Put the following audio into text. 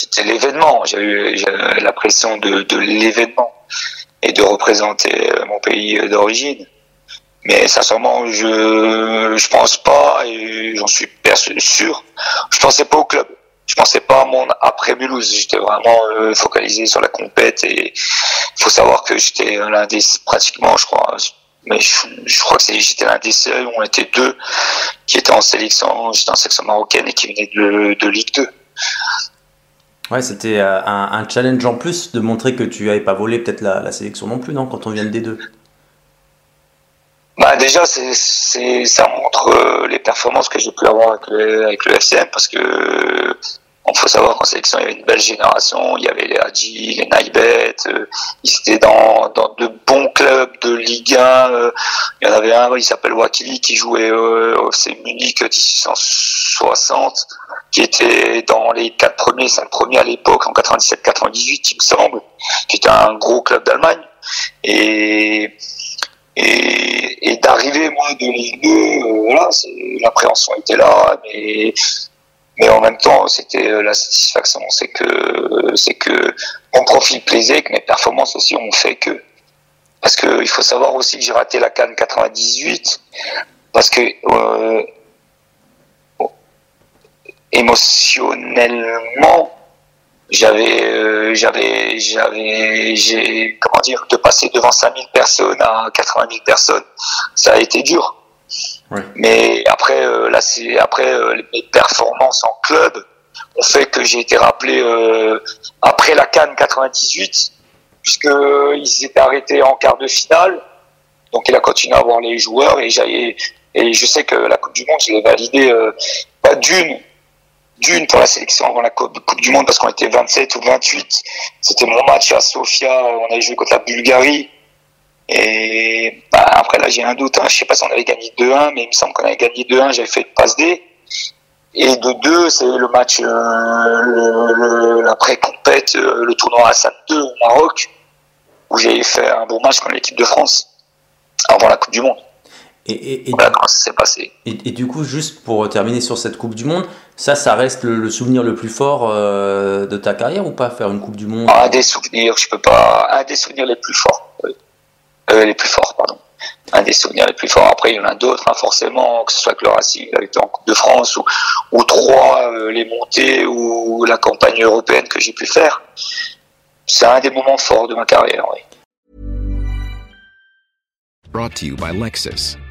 C'était l'événement. J'ai eu j'ai eu la pression de, l'événement et de représenter euh, mon pays d'origine. Mais sincèrement, je je pense pas et j'en suis sûr. Je pensais pas au club. Je pensais pas à mon après Mulhouse. J'étais vraiment euh, focalisé sur la compète et il faut savoir que j'étais l'un des pratiquement, je crois, mais je, crois que j'étais l'un des seuls. On était deux qui étaient en sélection. J'étais en sélection marocaine et qui venaient de, de Ligue 2. Ouais, c'était euh, un, challenge en plus de montrer que tu n'avais pas volé peut-être la, sélection non plus, non, quand on vient de D2. Bah déjà, c'est, ça montre euh, les performances que j'ai pu avoir avec le, le FCM parce que euh, il faut savoir qu'en sélection, il y avait une belle génération. Il y avait les Hadji, les Naibet. euh, ils étaient dans, de bons clubs de Ligue 1. euh, il y en avait un, il s'appelle Wakili, qui jouait euh, au FC Munich 1660, qui était dans les quatre premiers, cinq premiers à l'époque, en 97-98, il me semble, qui était un gros club d'Allemagne. Et et, d'arriver moi de Ligue 2, euh, voilà, c'est, l'appréhension était là, mais mais en même temps c'était euh, la satisfaction, c'est que c'est que mon profil plaisait, que mes performances aussi ont fait que parce que il faut savoir aussi que j'ai raté la Cannes 98 parce que euh, émotionnellement j'avais euh, j'avais j'avais j'ai comment dire de passer devant 5000 personnes à 80 000 personnes ça a été dur Ouais. mais après euh, là c'est après euh, mes performances en club ont fait que j'ai été rappelé euh, après la Cannes 98 puisque ils étaient arrêtés en quart de finale donc il a continué à voir les joueurs et et je sais que la Coupe du Monde je l'ai validée pas d'une d'une pour la sélection avant la Coupe du Monde parce qu'on était 27 ou 28. C'était mon match à Sofia, on avait joué contre la Bulgarie. Et bah, après là j'ai un doute, hein. je sais pas si on avait gagné 2-1, mais il me semble qu'on avait gagné 2-1, j'avais fait passe D. Et de 2, c'est le match, euh, le, l'après-compète, euh, le tournoi à Sam 2 au Maroc, où j'ai fait un bon match contre l'équipe de France avant la Coupe du Monde. Et, et, et, Voilà comment ça s'est passé. et, et du coup, juste pour terminer sur cette Coupe du Monde, ça, ça reste le, le souvenir le plus fort euh, de ta carrière ou pas, faire une Coupe du Monde? Un des souvenirs, je peux pas, un des souvenirs les plus forts. oui. Euh, les plus forts, pardon. Un des souvenirs les plus forts. Après, il y en a d'autres, hein, forcément, que ce soit avec le Racing, avec en Coupe de France, ou, ou trois, euh, les montées, ou la campagne européenne que j'ai pu faire. C'est un des moments forts de ma carrière, oui. Brought to you by Lexus.